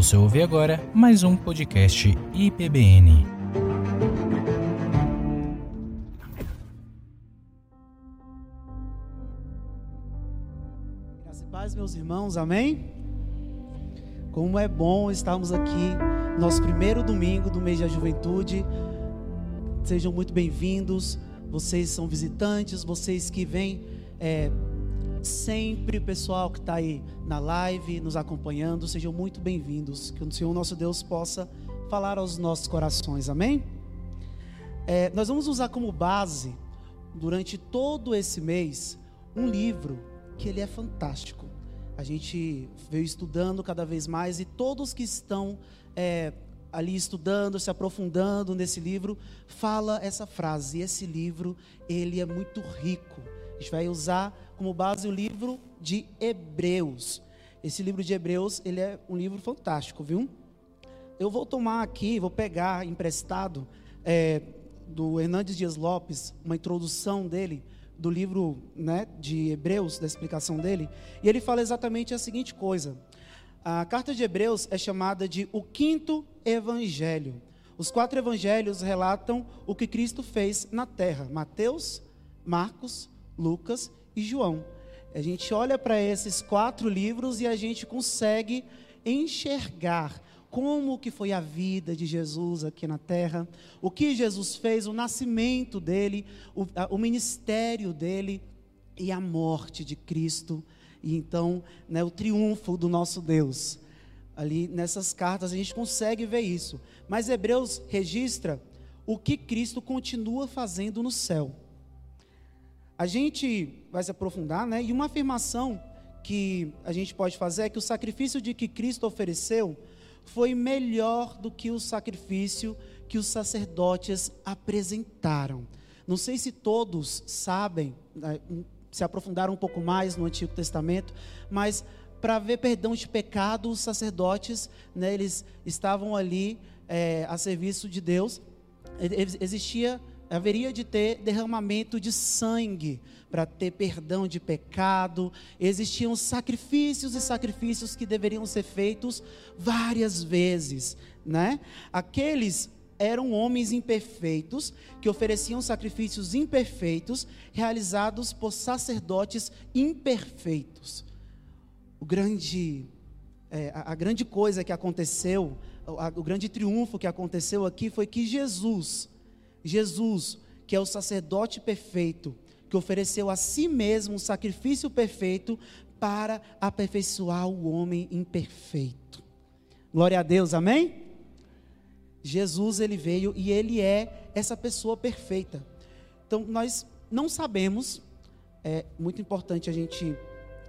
Você ouve agora mais um podcast IPBN. Graças e paz, meus irmãos, amém? Como é bom estarmos aqui, nosso primeiro domingo do mês da juventude. Sejam muito bem-vindos. Vocês são visitantes, vocês que vêm é, sempre, pessoal que está aí na live, nos acompanhando, sejam muito bem-vindos. Que o Senhor nosso Deus possa falar aos nossos corações, amém? É, nós vamos usar como base, durante todo esse mês, um livro que ele é fantástico. A gente veio estudando cada vez mais e todos que estão é, ali estudando, se aprofundando nesse livro, fala essa frase. Esse livro, ele é muito rico. A gente vai usar como base o livro de Hebreus. Esse livro de Hebreus, ele é um livro fantástico, viu? Eu vou tomar aqui, vou pegar emprestado é, do Hernandes Dias Lopes, uma introdução dele, do livro né, de Hebreus, da explicação dele, e ele fala exatamente a seguinte coisa. A carta de Hebreus é chamada de o quinto evangelho. Os quatro evangelhos relatam o que Cristo fez na terra: Mateus, Marcos, Lucas e João. A gente olha para esses quatro livros e a gente consegue enxergar como que foi a vida de Jesus aqui na terra, o que Jesus fez, o nascimento dele, o, o ministério dele e a morte de Cristo, e então né, o triunfo do nosso Deus. Ali nessas cartas a gente consegue ver isso. Mas Hebreus registra o que Cristo continua fazendo no céu. A gente vai se aprofundar, né? E uma afirmação que a gente pode fazer é que o sacrifício de que Cristo ofereceu foi melhor do que o sacrifício que os sacerdotes apresentaram. Não sei se todos sabem, né, se aprofundaram um pouco mais no Antigo Testamento, mas para ver perdão de pecado, os sacerdotes, né, eles estavam ali é, a serviço de Deus. Existia haveria de ter derramamento de sangue para ter perdão de pecado. Existiam sacrifícios e sacrifícios que deveriam ser feitos várias vezes, né? Aqueles eram homens imperfeitos que ofereciam sacrifícios imperfeitos realizados por sacerdotes imperfeitos. O grande é, a, a, grande coisa que aconteceu, o, o grande triunfo que aconteceu aqui foi que Jesus Jesus, que é o sacerdote perfeito, que ofereceu a si mesmo um sacrifício perfeito para aperfeiçoar o homem imperfeito. Glória a Deus, amém? Jesus ele veio e ele é essa pessoa perfeita. Então nós não sabemos, é muito importante a gente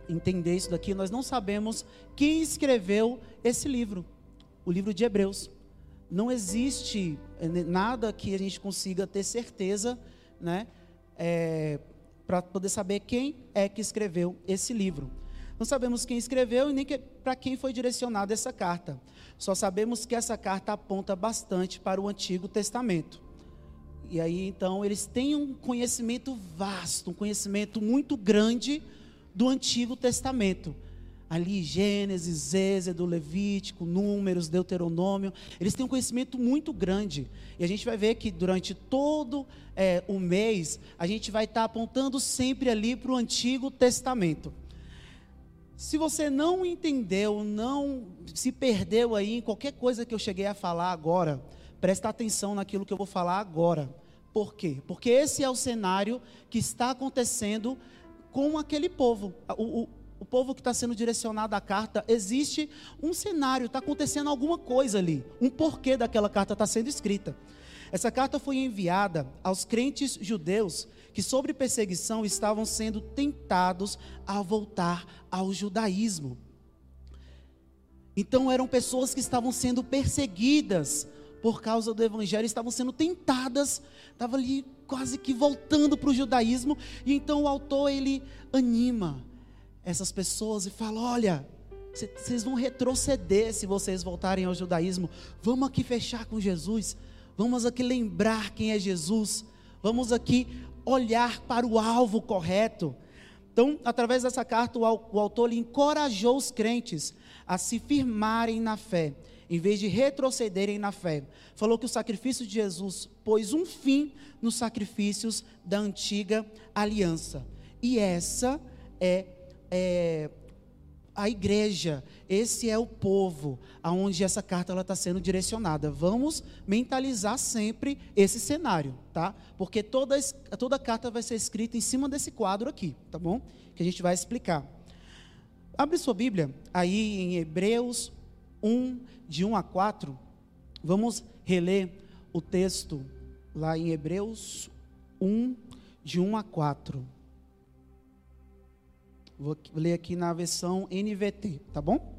entender isso daqui, nós não sabemos quem escreveu esse livro, o livro de Hebreus não existe eh, nada que a gente consiga ter certeza, né, é, para poder saber quem é que escreveu esse livro. Não sabemos quem escreveu e nem que, para quem foi direcionada essa carta. Só sabemos que essa carta aponta bastante para o Antigo Testamento. E aí, então, eles têm um conhecimento vasto, um conhecimento muito grande do Antigo Testamento ali Gênesis, Êxodo, Levítico, Números, Deuteronômio, eles têm um conhecimento muito grande. E a gente vai ver que durante todo é, o mês, a gente vai estar apontando sempre ali para o Antigo Testamento. Se você não entendeu, não se perdeu aí em qualquer coisa que eu cheguei a falar agora, presta atenção naquilo que eu vou falar agora. Por quê? Porque esse é o cenário que está acontecendo com aquele povo. O, o, o povo que está sendo direcionado à carta, existe um cenário, está acontecendo alguma coisa ali, um porquê daquela carta está sendo escrita. Essa carta foi enviada aos crentes judeus que, sobre perseguição, estavam sendo tentados a voltar ao judaísmo. Então, eram pessoas que estavam sendo perseguidas por causa do evangelho, estavam sendo tentadas, estavam ali quase que voltando para o judaísmo, e então o autor ele anima, essas pessoas e fala: olha, vocês vão retroceder se vocês voltarem ao judaísmo. Vamos aqui fechar com Jesus. Vamos aqui lembrar quem é Jesus. Vamos aqui olhar para o alvo correto. Então, através dessa carta, o autor encorajou os crentes a se firmarem na fé, em vez de retrocederem na fé. Falou que o sacrifício de Jesus pôs um fim nos sacrifícios da antiga aliança. E essa é, é a igreja, esse é o povo aonde essa carta está sendo direcionada. Vamos mentalizar sempre esse cenário, tá? Porque toda, toda carta vai ser escrita em cima desse quadro aqui, tá bom? Que a gente vai explicar. Abre sua Bíblia aí em Hebreus 1, de 1 a 4. Vamos reler o texto lá em Hebreus 1, de 1 a 4. Vou ler aqui na versão NVT, tá bom?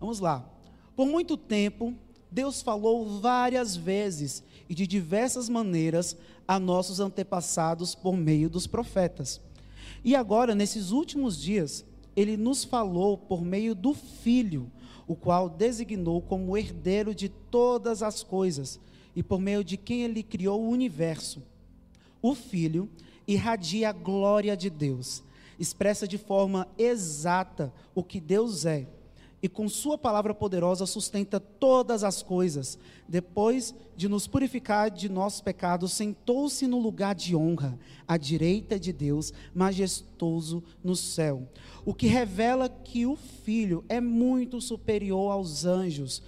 Vamos lá. Por muito tempo, Deus falou várias vezes e de diversas maneiras a nossos antepassados por meio dos profetas. E agora, nesses últimos dias, ele nos falou por meio do Filho, o qual designou como herdeiro de todas as coisas e por meio de quem ele criou o universo. O Filho irradia a glória de Deus expressa de forma exata o que Deus é e com Sua palavra poderosa sustenta todas as coisas. Depois de nos purificar de nossos pecados, sentou-se no lugar de honra, à direita de Deus, majestoso no céu. O que revela que o Filho é muito superior aos anjos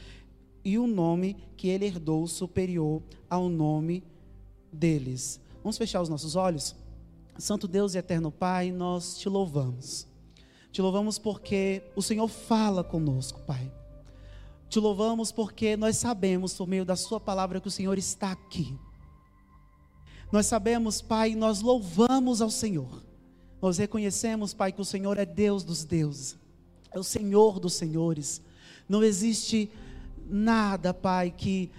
e o nome que ele herdou superior ao nome deles. Vamos fechar os nossos olhos? Santo Deus e eterno Pai, nós te louvamos. Te louvamos porque o Senhor fala conosco, Pai. Te louvamos porque nós sabemos, por meio da Sua palavra, que o Senhor está aqui. Nós sabemos, Pai, nós louvamos ao Senhor. Nós reconhecemos, Pai, que o Senhor é Deus dos deuses, é o Senhor dos senhores. Não existe nada, Pai, que,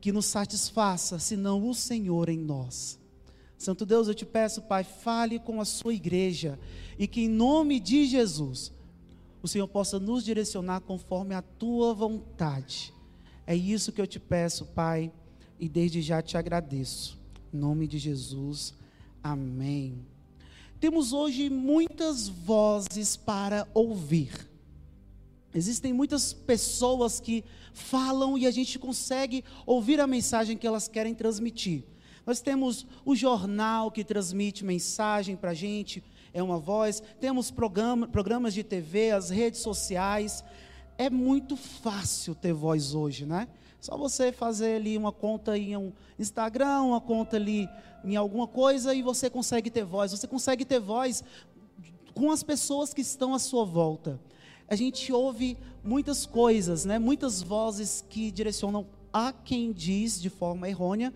que nos satisfaça senão o Senhor em nós. Santo Deus, eu te peço, Pai, fale com a sua igreja e que em nome de Jesus o Senhor possa nos direcionar conforme a tua vontade. É isso que eu te peço, Pai, e desde já te agradeço. Em nome de Jesus, amém. Temos hoje muitas vozes para ouvir. Existem muitas pessoas que falam e a gente consegue ouvir a mensagem que elas querem transmitir. Nós temos o jornal que transmite mensagem para a gente, é uma voz. Temos programa, programas de TV, as redes sociais. É muito fácil ter voz hoje, né? Só você fazer ali uma conta em um Instagram, uma conta ali em alguma coisa e você consegue ter voz. Você consegue ter voz com as pessoas que estão à sua volta. A gente ouve muitas coisas, né? Muitas vozes que direcionam a quem diz de forma errônea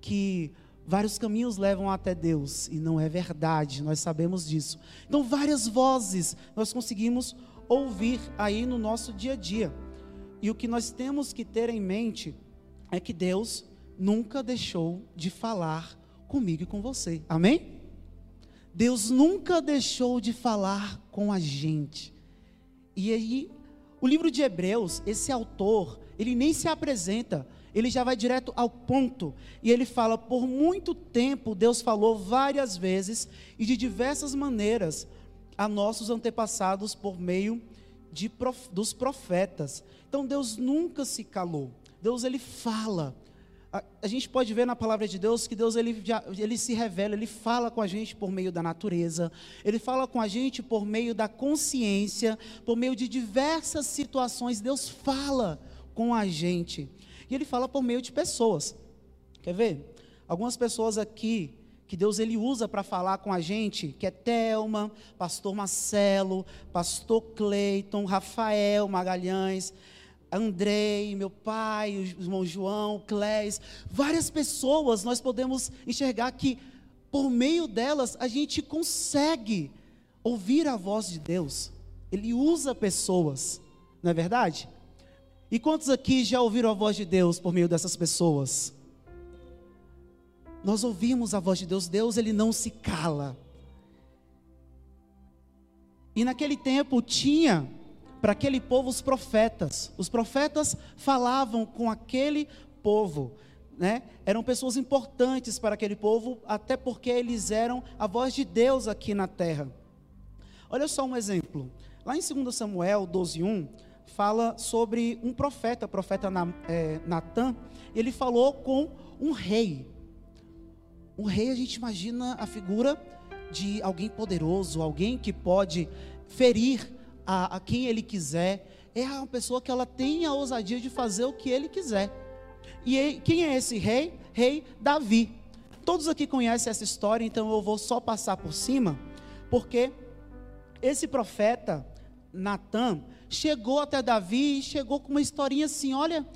que vários caminhos levam até Deus e não é verdade, nós sabemos disso. Então, várias vozes nós conseguimos ouvir aí no nosso dia a dia. E o que nós temos que ter em mente é que Deus nunca deixou de falar comigo e com você. Amém? Deus nunca deixou de falar com a gente. E aí, o livro de Hebreus, esse autor, ele nem se apresenta, ele já vai direto ao ponto. E ele fala: por muito tempo Deus falou várias vezes e de diversas maneiras a nossos antepassados por meio de, dos profetas. Então Deus nunca se calou. Deus ele fala. A, a, gente pode ver na palavra de Deus que Deus ele, já, ele se revela, ele fala com a gente por meio da natureza, ele fala com a gente por meio da consciência, por meio de diversas situações. Deus fala com a gente. E ele fala por meio de pessoas. Quer ver? Algumas pessoas aqui que Deus ele usa para falar com a gente, que é Telma, pastor Marcelo, pastor Cleiton, Rafael Magalhães, Andrei, meu pai, o irmão João, Clés, várias pessoas nós podemos enxergar que por meio delas a gente consegue ouvir a voz de Deus. Ele usa pessoas, não é verdade? E quantos aqui já ouviram a voz de Deus por meio dessas pessoas? Nós ouvimos a voz de Deus, Deus ele não se cala. E naquele tempo tinha para aquele povo os profetas. Os profetas falavam com aquele povo. né, eram pessoas importantes para aquele povo, até porque eles eram a voz de Deus aqui na terra. Olha só um exemplo. Lá em 2 Samuel 12:1 fala sobre um profeta, o profeta é, Natan. Ele falou com um rei. Um rei a gente imagina a figura de alguém poderoso, alguém que pode ferir a, a quem ele quiser. É uma pessoa que ela tem a ousadia de fazer o que ele quiser. E quem é esse rei? Rei Davi. Todos aqui conhecem essa história, então eu vou só passar por cima, porque esse profeta Natan chegou até Davi e chegou com uma historinha assim: olha,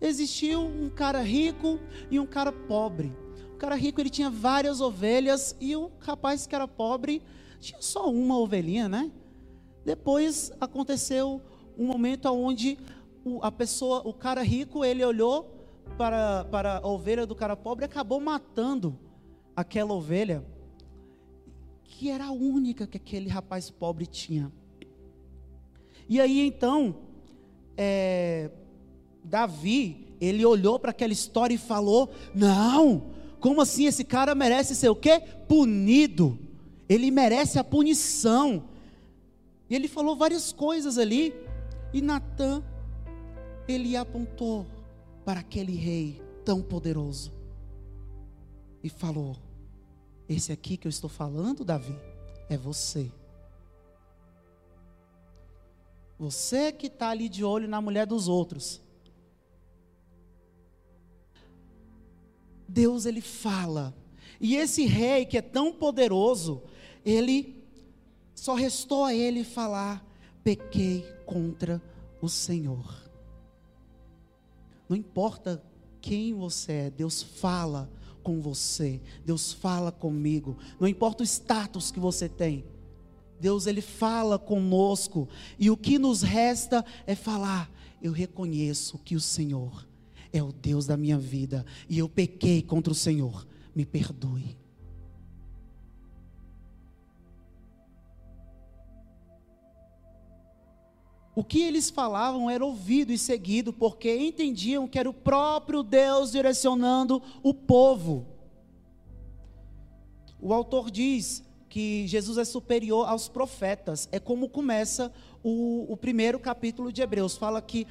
existiu um cara rico e um cara pobre. O cara rico ele tinha várias ovelhas e o rapaz que era pobre tinha só uma ovelhinha, né? Depois aconteceu um momento onde a pessoa, o cara rico, ele olhou para, para a ovelha do cara pobre e acabou matando aquela ovelha, que era a única que aquele rapaz pobre tinha. E aí então, é, Davi, ele olhou para aquela história e falou: Não, como assim esse cara merece ser o quê? Punido. Ele merece a punição. E ele falou várias coisas ali. E Natan, ele apontou para aquele rei tão poderoso e falou: Esse aqui que eu estou falando, Davi, é você. Você que está ali de olho na mulher dos outros. Deus ele fala. E esse rei que é tão poderoso, ele só restou a ele falar: pequei contra o Senhor. Não importa quem você é, Deus fala com você, Deus fala comigo. Não importa o status que você tem, Deus ele fala conosco. E o que nos resta é falar: eu reconheço que o Senhor é o Deus da minha vida e eu pequei contra o Senhor. Me perdoe. O que eles falavam era ouvido e seguido, porque entendiam que era o próprio Deus direcionando o povo. O autor diz que Jesus é superior aos profetas. É como começa o, o primeiro capítulo de Hebreus. Fala que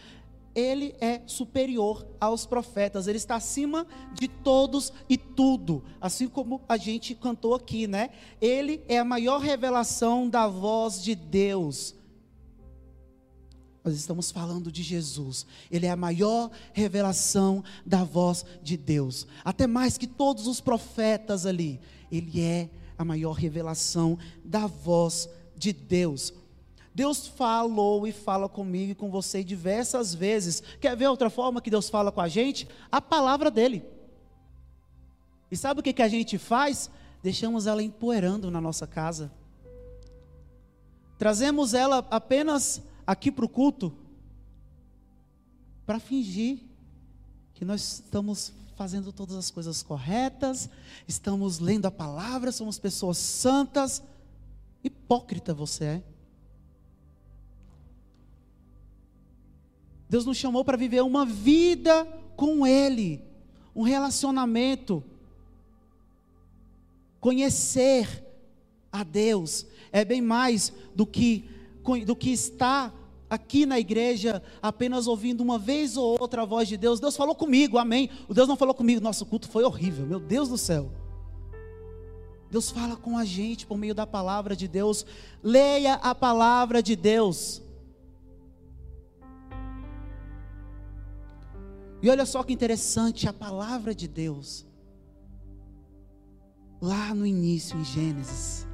ele é superior aos profetas, ele está acima de todos e tudo, assim como a gente cantou aqui, né? Ele é a maior revelação da voz de Deus. Nós estamos falando de Jesus. Ele é a maior revelação da voz de Deus. Até mais que todos os profetas ali. Ele é a maior revelação da voz de Deus. Deus falou e fala comigo e com você diversas vezes. Quer ver outra forma que Deus fala com a gente? A palavra dele. E sabe o que, que a gente faz? Deixamos ela empoeirando na nossa casa. Trazemos ela apenas aqui para o culto para fingir que nós estamos fazendo todas as coisas corretas, estamos lendo a palavra, somos pessoas santas. Hipócrita você é. Deus nos chamou para viver uma vida com Ele, um relacionamento. Conhecer a Deus é bem mais do que, do que estar aqui na igreja apenas ouvindo uma vez ou outra a voz de Deus. Deus falou comigo, amém. O Deus não falou comigo, nosso culto foi horrível, meu Deus do céu. Deus fala com a gente por meio da palavra de Deus. Leia a palavra de Deus. E olha só que interessante, a palavra de Deus, lá no início, em Gênesis,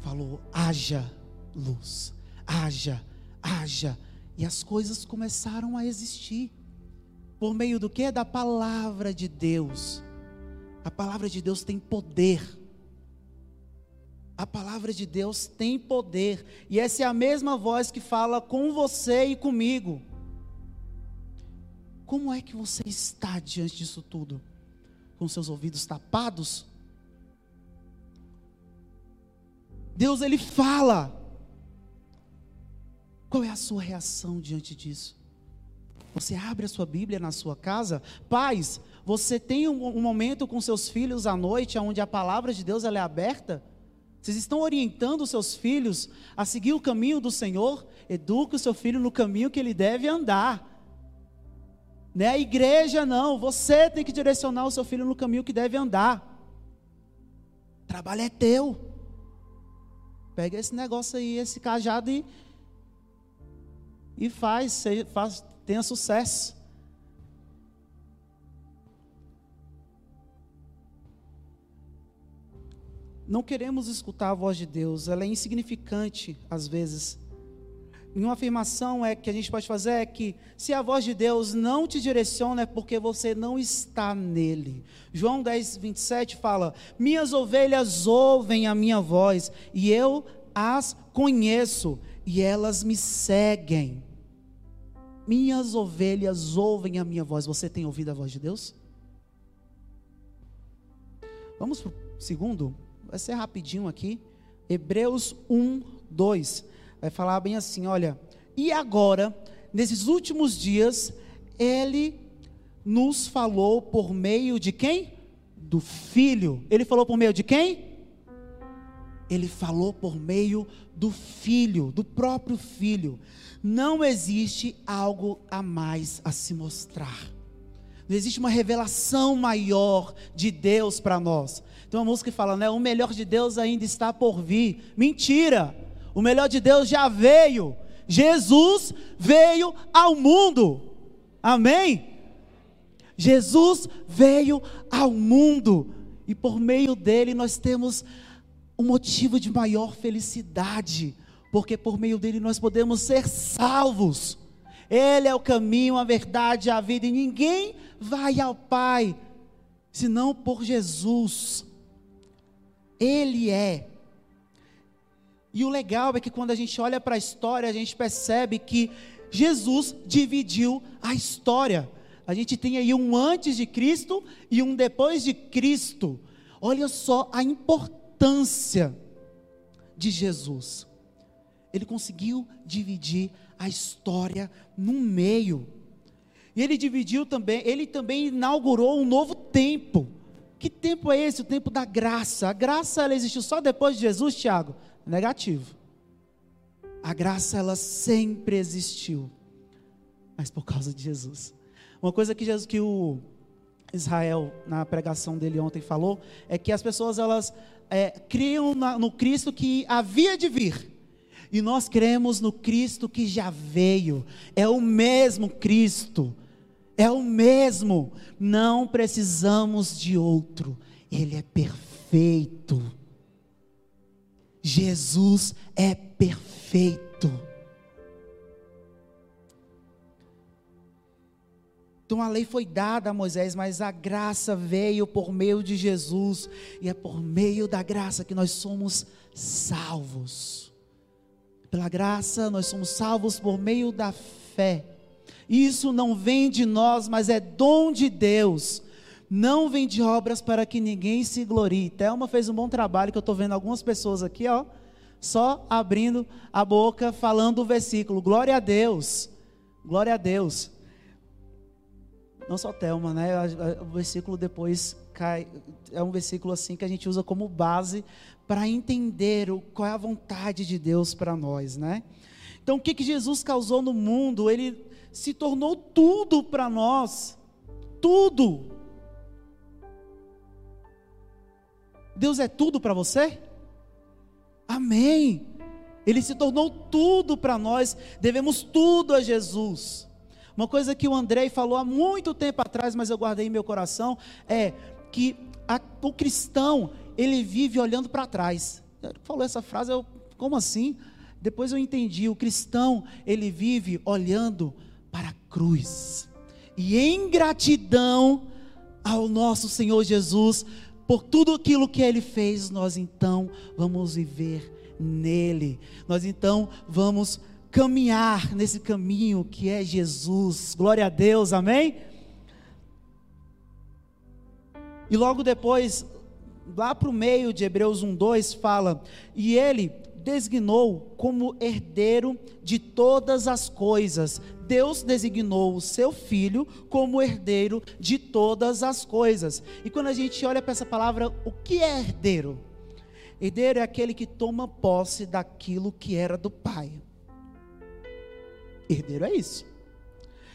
falou: haja luz, haja haja. E as coisas começaram a existir. Por meio do que? Da palavra de Deus. A palavra de Deus tem poder. A palavra de Deus tem poder. E essa é a mesma voz que fala com você e comigo. Como é que você está diante disso tudo? Com seus ouvidos tapados? Deus ele fala. Qual é a sua reação diante disso? Você abre a sua Bíblia na sua casa? Pais, você tem um, um momento com seus filhos à noite onde a palavra de Deus ela é aberta? Vocês estão orientando os seus filhos a seguir o caminho do Senhor? Eduque o seu filho no caminho que ele deve andar. Não é a igreja, não. Você tem que direcionar o seu filho no caminho que deve andar. O trabalho é teu. Pega esse negócio aí, esse cajado e, e faz, faz, tenha sucesso. Não queremos escutar a voz de Deus, ela é insignificante às vezes. E uma afirmação é que a gente pode fazer é que se a voz de Deus não te direciona é porque você não está nele. João 10, 27 fala: Minhas ovelhas ouvem a minha voz, e eu as conheço, e elas me seguem. Minhas ovelhas ouvem a minha voz. Você tem ouvido a voz de Deus? Vamos para o segundo? Vai ser rapidinho aqui. Hebreus 1, 2 vai falar bem assim: olha, e agora, nesses últimos dias, ele nos falou por meio de quem? Do Filho. Ele falou por meio de quem? Ele falou por meio do Filho, do próprio Filho. Não existe algo a mais a se mostrar. Não existe uma revelação maior de Deus para nós. Tem uma música que fala, né? O melhor de Deus ainda está por vir. Mentira! O melhor de Deus já veio. Jesus veio ao mundo. Amém? Jesus veio ao mundo. E por meio dele nós temos um motivo de maior felicidade. Porque por meio dele nós podemos ser salvos. Ele é o caminho, a verdade, a vida. E ninguém vai ao Pai senão por Jesus. Ele é e o legal é que quando a gente olha para a história, a gente percebe que Jesus dividiu a história. A gente tem aí um antes de Cristo e um depois de Cristo. Olha só a importância de Jesus. Ele conseguiu dividir a história no meio. E ele dividiu também, ele também inaugurou um novo tempo. Que tempo é esse? O tempo da graça. A graça ela existiu só depois de Jesus, Tiago? negativo. A graça ela sempre existiu, mas por causa de Jesus. Uma coisa que Jesus que o Israel na pregação dele ontem falou é que as pessoas elas é, criam na, no Cristo que havia de vir. E nós cremos no Cristo que já veio. É o mesmo Cristo. É o mesmo. Não precisamos de outro. Ele é perfeito. Jesus é perfeito. Então a lei foi dada a Moisés, mas a graça veio por meio de Jesus, e é por meio da graça que nós somos salvos. Pela graça, nós somos salvos por meio da fé. Isso não vem de nós, mas é dom de Deus não vem de obras para que ninguém se glorie. Thelma fez um bom trabalho, que eu estou vendo algumas pessoas aqui, ó, só abrindo a boca, falando o versículo. Glória a Deus. Glória a Deus. Não só Thelma, né? O versículo depois cai. É um versículo assim que a gente usa como base para entender o, qual é a vontade de Deus para nós, né? Então, o que, que Jesus causou no mundo? Ele se tornou tudo para nós. Tudo. Deus é tudo para você? Amém. Ele se tornou tudo para nós, devemos tudo a Jesus. Uma coisa que o Andrei falou há muito tempo atrás, mas eu guardei em meu coração, é que a, o cristão, ele vive olhando para trás. Ele falou essa frase, eu, como assim? Depois eu entendi, o cristão, ele vive olhando para a cruz. E em gratidão ao nosso Senhor Jesus, por tudo aquilo que ele fez, nós então vamos viver nele. Nós então vamos caminhar nesse caminho que é Jesus. Glória a Deus, amém? E logo depois, lá para o meio de Hebreus 1,2 fala: E ele designou como herdeiro de todas as coisas, Deus designou o seu filho como herdeiro de todas as coisas. E quando a gente olha para essa palavra, o que é herdeiro? Herdeiro é aquele que toma posse daquilo que era do pai. Herdeiro é isso.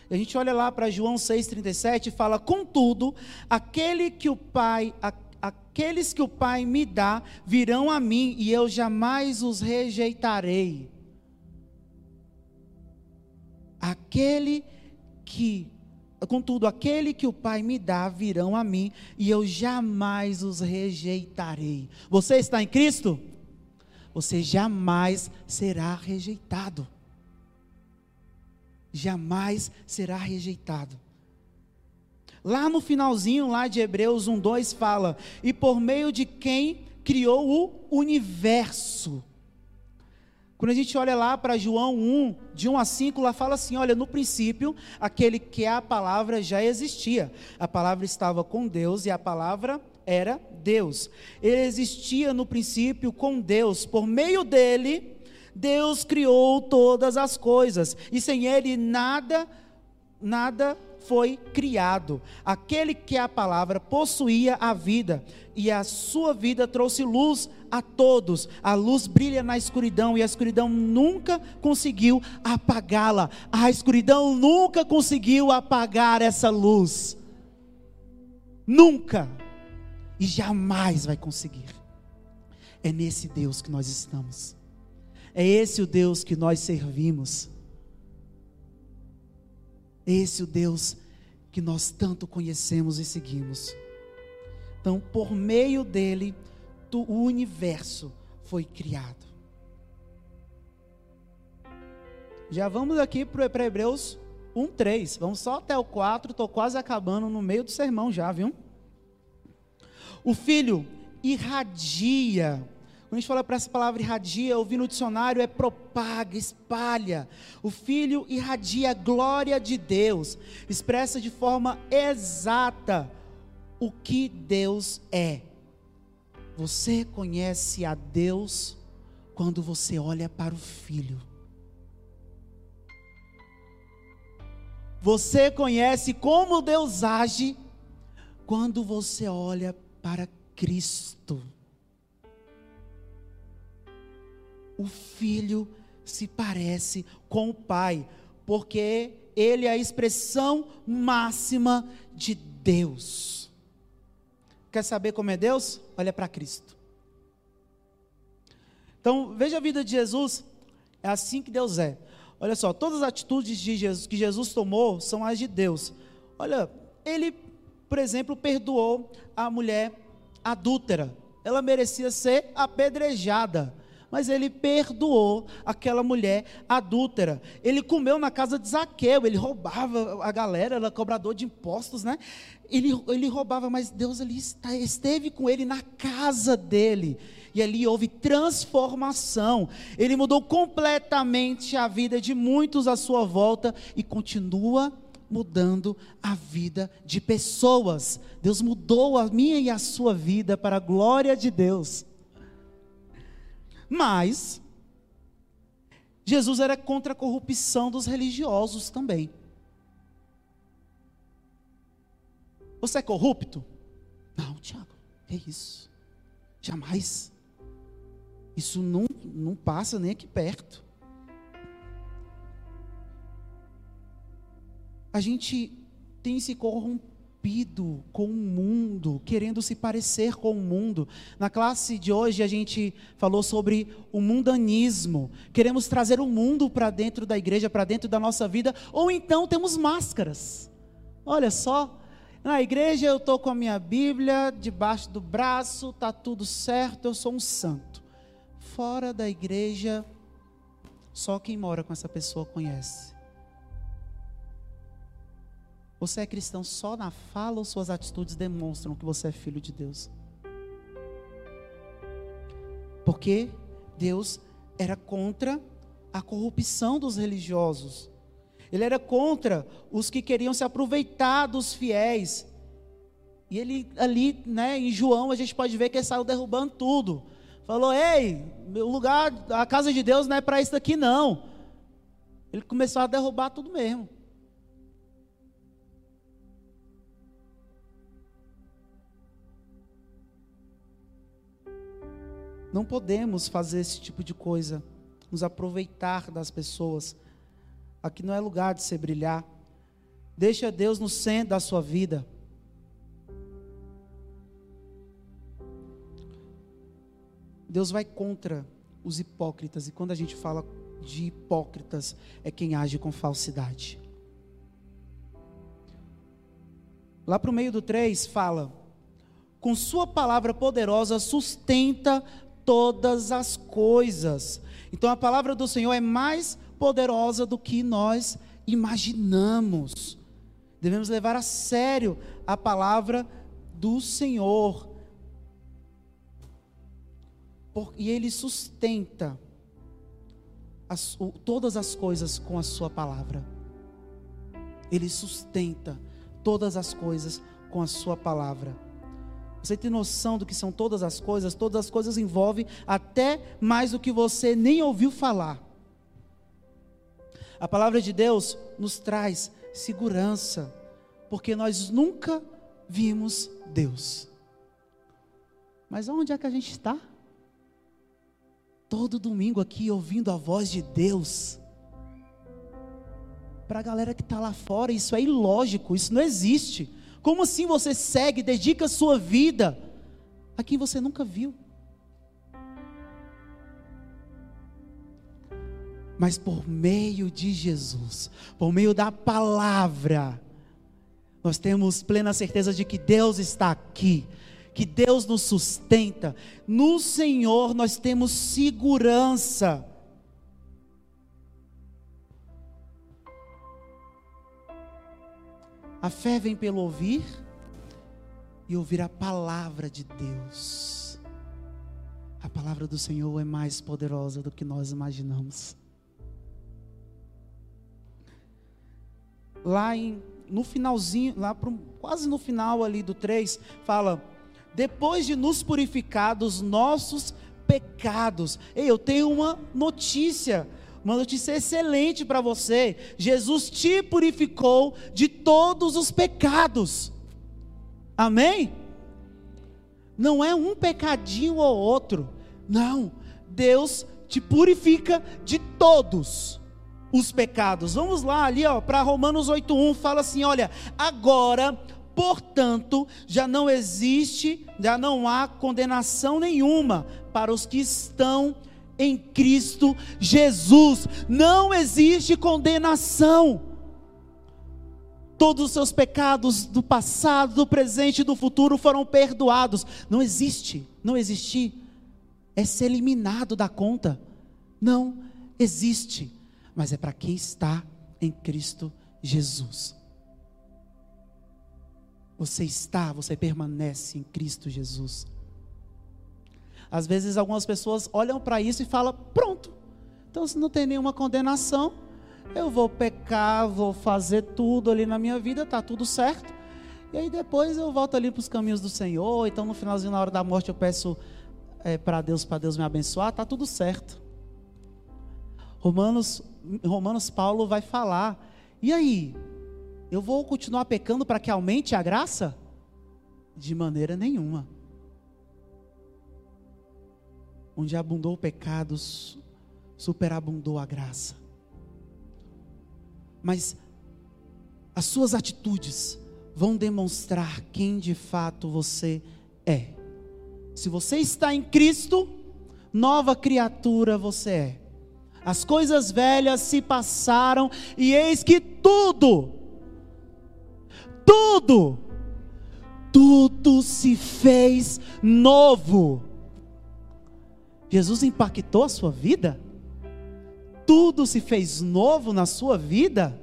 A gente olha lá para João 6,37 e fala: Contudo, aquele que o Pai, aqueles que o Pai me dá, virão a mim e eu jamais os rejeitarei. Aquele que, contudo, aquele que o Pai me dá, virão a mim e eu jamais os rejeitarei. Você está em Cristo? Você jamais será rejeitado jamais será rejeitado. Lá no finalzinho lá de Hebreus 1:2 fala: "E por meio de quem criou o universo". Quando a gente olha lá para João 1, de 1 a 5, lá fala assim: olha, no princípio, aquele que é a palavra já existia. A palavra estava com Deus e a palavra era Deus. Ele existia no princípio com Deus. Por meio dele, Deus criou todas as coisas e sem ele nada nada foi criado. Aquele que a palavra possuía a vida e a sua vida trouxe luz a todos. A luz brilha na escuridão e a escuridão nunca conseguiu apagá-la. A escuridão nunca conseguiu apagar essa luz. Nunca. E jamais vai conseguir. É nesse Deus que nós estamos. É esse o Deus que nós servimos. É esse o Deus que nós tanto conhecemos e seguimos. Então, por meio dele, o universo foi criado. Já vamos aqui para Hebreus 1,3. Vamos só até o 4, estou quase acabando no meio do sermão já, viu? O filho irradia quando a gente fala para essa palavra irradia, eu vi no dicionário é propaga, espalha. O Filho irradia a glória de Deus, expressa de forma exata o que Deus é. Você conhece a Deus quando você olha para o Filho. Você conhece como Deus age quando você olha para Cristo. O filho se parece com o pai, porque ele é a expressão máxima de Deus. Quer saber como é Deus? Olha para Cristo. Então, veja a vida de Jesus, é assim que Deus é. Olha só, todas as atitudes de Jesus, que Jesus tomou são as de Deus. Olha, ele, por exemplo, perdoou a mulher adúltera. Ela merecia ser apedrejada mas ele perdoou aquela mulher adúltera. Ele comeu na casa de Zaqueu, ele roubava a galera, era cobrador de impostos, né? Ele, ele roubava, mas Deus ali esteve com ele na casa dele. E ali houve transformação. Ele mudou completamente a vida de muitos à sua volta e continua mudando a vida de pessoas. Deus mudou a minha e a sua vida para a glória de Deus. Mas Jesus era contra a corrupção dos religiosos também. Você é corrupto? Não, Tiago, é isso. Jamais. Isso não, não passa nem aqui perto. A gente tem se corrompido rompido com o mundo, querendo se parecer com o mundo. Na classe de hoje a gente falou sobre o mundanismo. Queremos trazer o mundo para dentro da igreja, para dentro da nossa vida, ou então temos máscaras. Olha só, na igreja eu estou com a minha Bíblia debaixo do braço, está tudo certo, eu sou um santo. Fora da igreja, só quem mora com essa pessoa conhece. Você é cristão só na fala ou suas atitudes demonstram que você é filho de Deus? Porque Deus era contra a corrupção dos religiosos. Ele era contra os que queriam se aproveitar dos fiéis. E ele ali, né, em João, a gente pode ver que ele saiu derrubando tudo. Falou: "Ei, o lugar, a casa de Deus não é para isso aqui não". Ele começou a derrubar tudo mesmo. Não podemos fazer esse tipo de coisa, nos aproveitar das pessoas. Aqui não é lugar de se brilhar. Deixa Deus no centro da sua vida. Deus vai contra os hipócritas, e quando a gente fala de hipócritas, é quem age com falsidade. Lá para o meio do 3 fala: com Sua palavra poderosa sustenta todas as coisas. Então a palavra do Senhor é mais poderosa do que nós imaginamos. Devemos levar a sério a palavra do Senhor. E Ele sustenta as, todas as coisas com a Sua palavra. Ele sustenta todas as coisas com a Sua palavra. Você tem noção do que são todas as coisas? Todas as coisas envolvem até mais do que você nem ouviu falar. A palavra de Deus nos traz segurança, porque nós nunca vimos Deus. Mas onde é que a gente está? Todo domingo aqui ouvindo a voz de Deus. Para a galera que está lá fora, isso é ilógico, isso não existe. Como assim você segue, dedica a sua vida a quem você nunca viu? Mas por meio de Jesus, por meio da palavra, nós temos plena certeza de que Deus está aqui, que Deus nos sustenta. No Senhor nós temos segurança. A fé vem pelo ouvir e ouvir a palavra de Deus. A palavra do Senhor é mais poderosa do que nós imaginamos. Lá em, no finalzinho, lá pro, quase no final ali do 3, fala: depois de nos purificar dos nossos pecados. Ei, eu tenho uma notícia uma notícia excelente para você. Jesus te purificou de todos os pecados. Amém? Não é um pecadinho ou outro. Não. Deus te purifica de todos os pecados. Vamos lá ali, ó, para Romanos 8:1 fala assim, olha, agora, portanto, já não existe, já não há condenação nenhuma para os que estão em Cristo Jesus. Não existe condenação. Todos os seus pecados do passado, do presente e do futuro foram perdoados. Não existe, não existir é ser eliminado da conta. Não existe, mas é para quem está em Cristo Jesus. Você está, você permanece em Cristo Jesus. Às vezes algumas pessoas olham para isso e falam: pronto, então se não tem nenhuma condenação, eu vou pecar, vou fazer tudo ali na minha vida, tá tudo certo. E aí depois eu volto ali para os caminhos do Senhor. Então no finalzinho, na hora da morte, eu peço é, para Deus, para Deus me abençoar, tá tudo certo. Romanos, Romanos Paulo vai falar. E aí? Eu vou continuar pecando para que aumente a graça? De maneira nenhuma. Onde abundou o pecado, superabundou a graça. Mas as suas atitudes vão demonstrar quem de fato você é. Se você está em Cristo, nova criatura você é. As coisas velhas se passaram e eis que tudo, tudo, tudo se fez novo. Jesus impactou a sua vida? Tudo se fez novo na sua vida?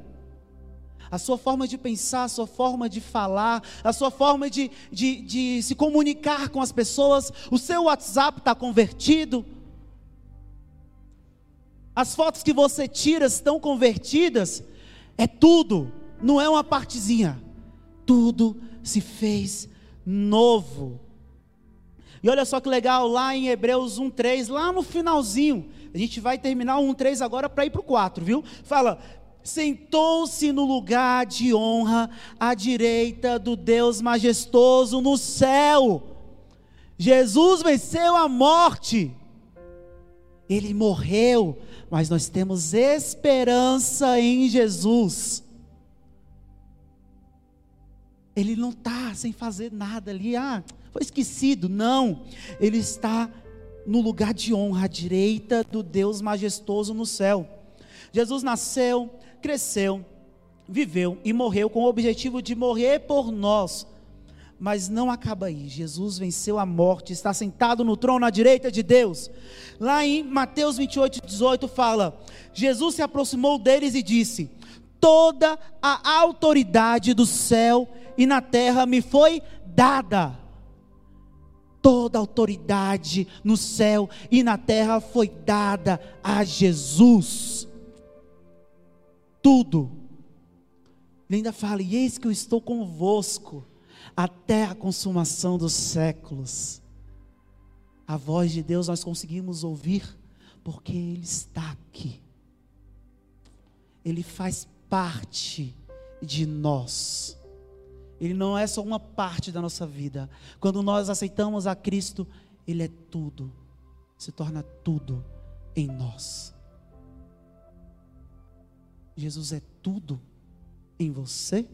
A sua forma de pensar, a sua forma de falar, a sua forma de, de, de se comunicar com as pessoas, o seu WhatsApp está convertido, as fotos que você tira estão convertidas, é tudo, não é uma partezinha, tudo se fez novo. E olha só que legal, lá em Hebreus 1:3, lá no finalzinho, a gente vai terminar o 1:3 agora para ir para o 4, viu? Fala: sentou-se no lugar de honra à direita do Deus majestoso no céu. Jesus venceu a morte. Ele morreu, mas nós temos esperança em Jesus. Ele não está sem fazer nada ali, ah, foi esquecido. Não, ele está no lugar de honra, à direita do Deus majestoso no céu. Jesus nasceu, cresceu, viveu e morreu com o objetivo de morrer por nós. Mas não acaba aí. Jesus venceu a morte, está sentado no trono à direita de Deus. Lá em Mateus 28, 18 fala: Jesus se aproximou deles e disse: Toda a autoridade do céu e na terra me foi dada. Toda autoridade no céu e na terra foi dada a Jesus tudo. Ele ainda fala: E eis que eu estou convosco até a consumação dos séculos. A voz de Deus nós conseguimos ouvir porque Ele está aqui. Ele faz parte de nós. Ele não é só uma parte da nossa vida. Quando nós aceitamos a Cristo, Ele é tudo, se torna tudo em nós. Jesus é tudo em você?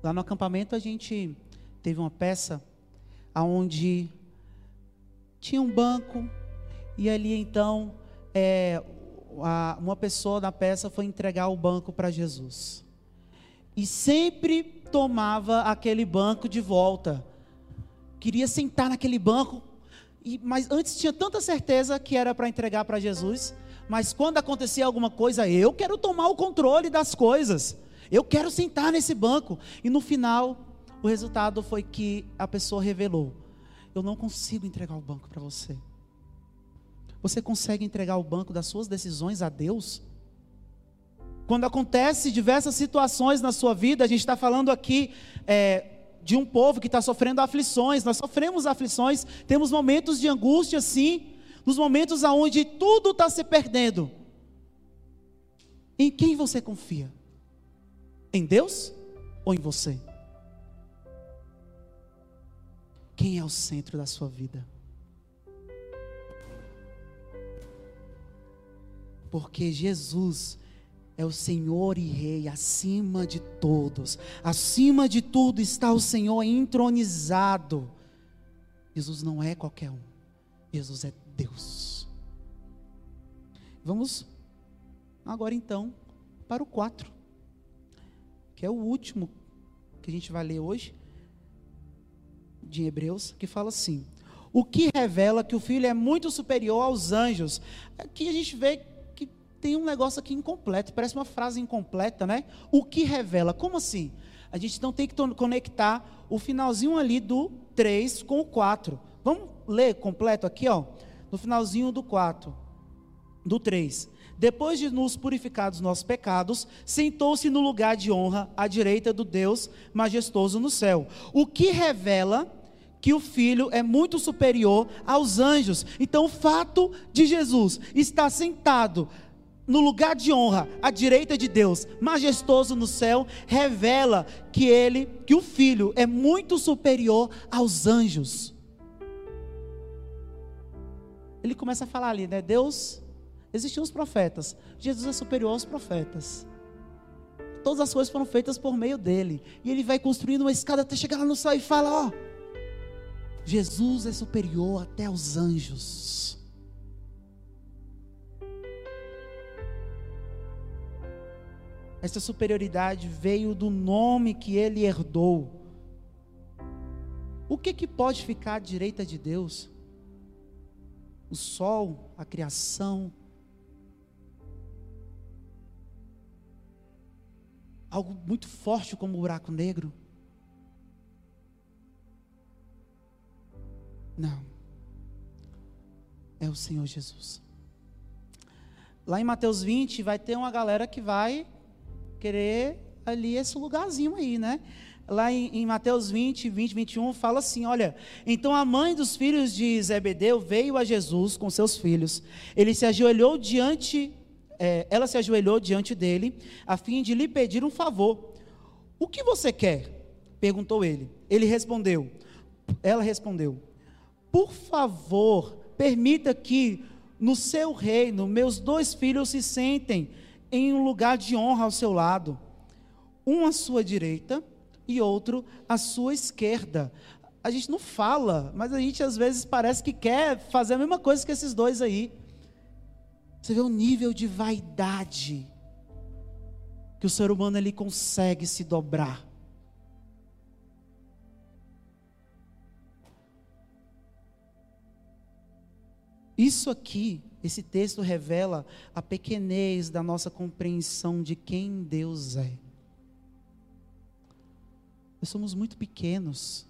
Lá no acampamento a gente teve uma peça aonde tinha um banco e ali então é, a, uma pessoa da peça foi entregar o banco para Jesus e sempre tomava aquele banco de volta, queria sentar naquele banco, e, mas antes tinha tanta certeza que era para entregar para Jesus mas quando acontecia alguma coisa, eu quero tomar o controle das coisas. Eu quero sentar nesse banco. E no final, o resultado foi que a pessoa revelou: Eu não consigo entregar o banco para você. Você consegue entregar o banco das suas decisões a Deus? Quando acontece diversas situações na sua vida, a gente está falando aqui é, de um povo que está sofrendo aflições. Nós sofremos aflições, temos momentos de angústia, sim nos momentos onde tudo está se perdendo, em quem você confia? Em Deus ou em você? Quem é o centro da sua vida? Porque Jesus é o Senhor e Rei acima de todos, acima de tudo está o Senhor entronizado. Jesus não é qualquer um, Jesus é Deus. Vamos agora então para o 4, que é o último que a gente vai ler hoje, de Hebreus, que fala assim: O que revela que o filho é muito superior aos anjos. Aqui a gente vê tem um negócio aqui incompleto, parece uma frase incompleta, né? O que revela? Como assim? A gente não tem que conectar o finalzinho ali do 3 com o 4. Vamos ler completo aqui, ó no finalzinho do 4, do 3. Depois de nos purificar dos nossos pecados, sentou-se no lugar de honra à direita do Deus majestoso no céu. O que revela que o filho é muito superior aos anjos. Então, o fato de Jesus estar sentado no lugar de honra à direita de Deus, majestoso no céu, revela que ele, que o filho é muito superior aos anjos ele começa a falar ali, né? Deus, existiam os profetas, Jesus é superior aos profetas. Todas as coisas foram feitas por meio dele. E ele vai construindo uma escada até chegar lá no céu e fala: Ó, Jesus é superior até aos anjos. Essa superioridade veio do nome que ele herdou. O que, que pode ficar à direita de Deus? o sol, a criação. Algo muito forte como o buraco negro. Não. É o Senhor Jesus. Lá em Mateus 20 vai ter uma galera que vai querer ali esse lugarzinho aí, né? lá em, em, Mateus 20, 20, 21, fala assim: olha, então a mãe dos filhos de Zebedeu veio a Jesus com seus filhos. Ele se ajoelhou diante, é, ela se ajoelhou diante dele, a fim de lhe pedir um favor. O que você quer? perguntou ele. Ele respondeu, ela respondeu: Por favor, permita que no seu reino meus dois filhos se sentem em um lugar de honra ao seu lado, um à sua direita e outro à sua esquerda. A gente não fala, mas a gente às vezes parece que quer fazer a mesma coisa que esses dois aí. Você vê o nível de vaidade que o ser humano ele consegue se dobrar. Isso aqui, esse texto revela a pequenez da nossa compreensão de quem Deus é. Nós somos muito pequenos.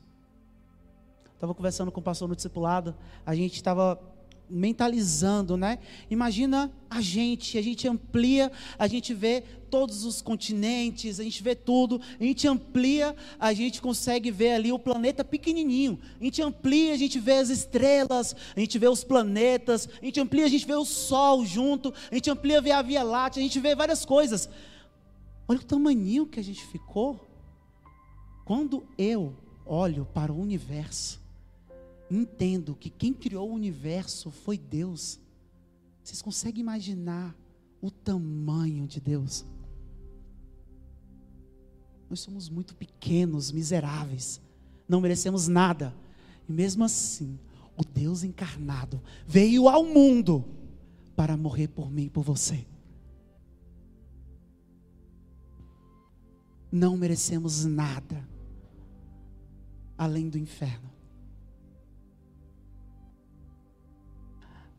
Estava conversando com o pastor no discipulado, a gente estava mentalizando, né? Imagina a gente, a gente amplia, a gente vê todos os continentes, a gente vê tudo, a gente amplia, a gente consegue ver ali o planeta pequenininho. A gente amplia, a gente vê as estrelas, a gente vê os planetas, a gente amplia, a gente vê o sol junto, a gente amplia, vê a Via Láctea, a gente vê várias coisas. Olha o tamanho que a gente ficou. Quando eu olho para o universo, entendo que quem criou o universo foi Deus. Vocês conseguem imaginar o tamanho de Deus? Nós somos muito pequenos, miseráveis, não merecemos nada. E mesmo assim, o Deus encarnado veio ao mundo para morrer por mim e por você. Não merecemos nada além do inferno.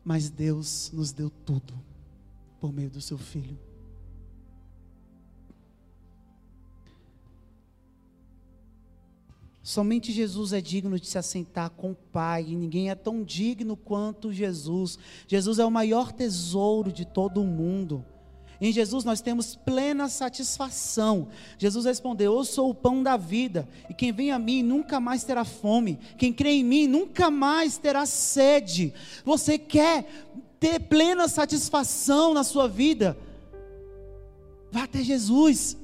Mas Deus nos deu tudo por meio do seu Filho. Somente Jesus é digno de se assentar com o Pai, e ninguém é tão digno quanto Jesus. Jesus é o maior tesouro de todo o mundo. Em Jesus nós temos plena satisfação. Jesus respondeu: Eu sou o pão da vida, e quem vem a mim nunca mais terá fome, quem crê em mim nunca mais terá sede. Você quer ter plena satisfação na sua vida? Vá até Jesus.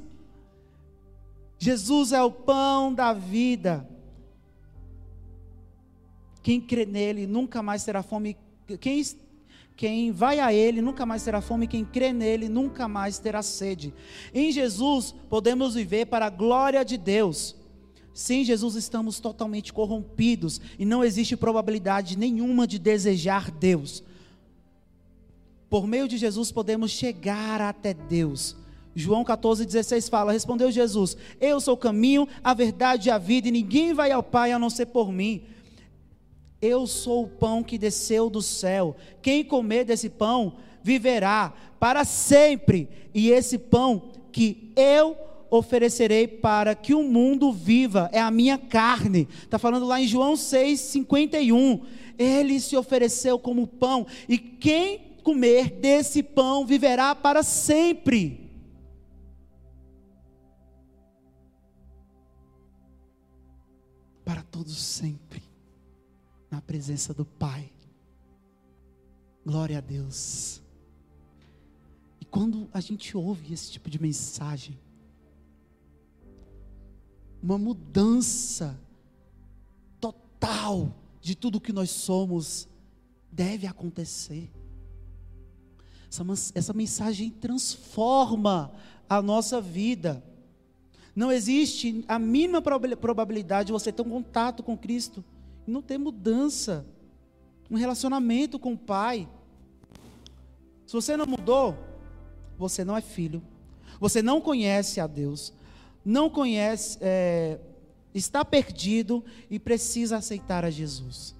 Jesus é o pão da vida. Quem crê nele nunca mais terá fome. Quem quem vai a Ele nunca mais terá fome, quem crê nele nunca mais terá sede. Em Jesus podemos viver para a glória de Deus. Sem Jesus estamos totalmente corrompidos e não existe probabilidade nenhuma de desejar Deus. Por meio de Jesus podemos chegar até Deus. João 14,16 fala: Respondeu Jesus: Eu sou o caminho, a verdade e a vida, e ninguém vai ao Pai a não ser por mim. Eu sou o pão que desceu do céu. Quem comer desse pão viverá para sempre. E esse pão que eu oferecerei para que o mundo viva é a minha carne. Está falando lá em João 6,51. Ele se ofereceu como pão. E quem comer desse pão viverá para sempre. Para todos sempre na presença do Pai. Glória a Deus. E quando a gente ouve esse tipo de mensagem, uma mudança total de tudo que nós somos deve acontecer. Essa, essa mensagem transforma a nossa vida. Não existe a mínima probabilidade de você ter um contato com Cristo não ter mudança, um relacionamento com o Pai. Se você não mudou, você não é filho, você não conhece a Deus, não conhece, é, está perdido e precisa aceitar a Jesus.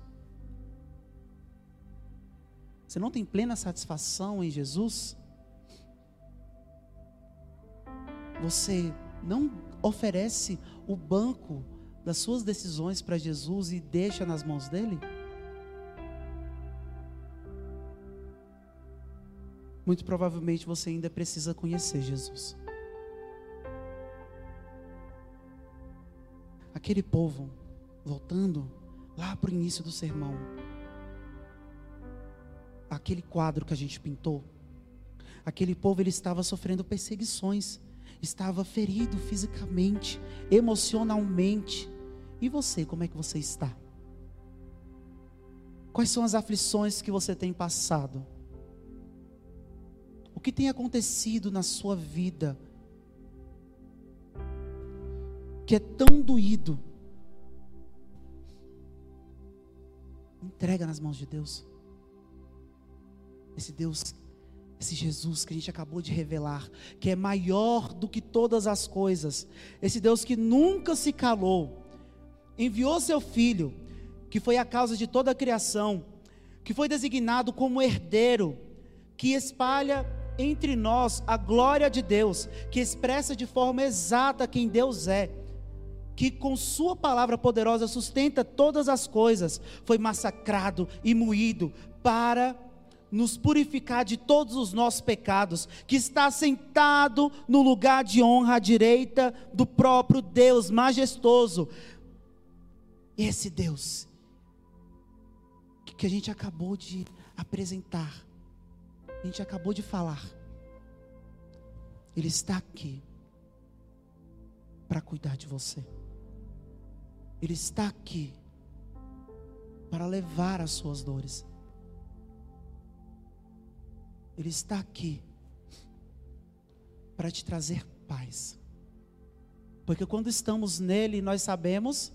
Você não tem plena satisfação em Jesus? Você não oferece o banco das suas decisões para Jesus e deixa nas mãos dele? Muito provavelmente você ainda precisa conhecer Jesus. Aquele povo, voltando lá para o início do sermão, aquele quadro que a gente pintou, aquele povo ele estava sofrendo perseguições, estava ferido fisicamente, emocionalmente. E você, como é que você está? Quais são as aflições que você tem passado? O que tem acontecido na sua vida que é tão doído? Entrega nas mãos de Deus. Esse Deus, esse Jesus que a gente acabou de revelar, que é maior do que todas as coisas. Esse Deus que nunca se calou, enviou seu filho, que foi a causa de toda a criação, que foi designado como herdeiro, que espalha entre nós a glória de Deus, que expressa de forma exata quem Deus é que com Sua palavra poderosa sustenta todas as coisas, foi massacrado e moído para nos purificar de todos os nossos pecados, que está sentado no lugar de honra à direita do próprio Deus majestoso. Esse Deus que a gente acabou de apresentar, a gente acabou de falar, Ele está aqui para cuidar de você. Ele está aqui para levar as suas dores. Ele está aqui para te trazer paz. Porque quando estamos nele, nós sabemos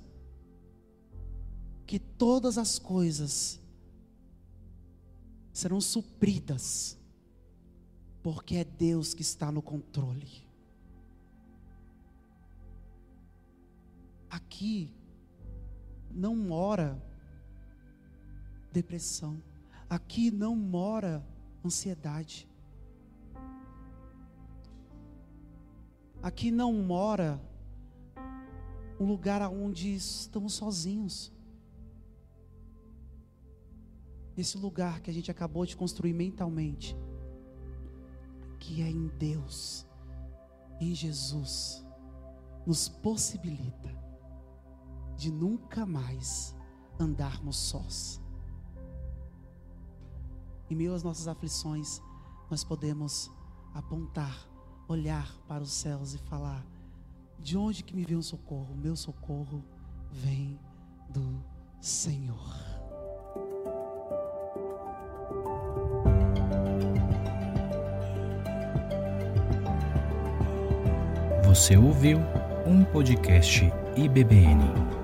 que todas as coisas serão supridas, porque é Deus que está no controle. Aqui não mora depressão, aqui não mora ansiedade, aqui não mora um lugar onde estamos sozinhos. Esse lugar que a gente acabou de construir mentalmente, que é em Deus, em Jesus, nos possibilita de nunca mais andarmos sós. Em meio às nossas aflições, nós podemos apontar, olhar para os céus e falar: de onde que me vem o socorro? Meu socorro vem do Senhor. Você ouviu um podcast IBBN.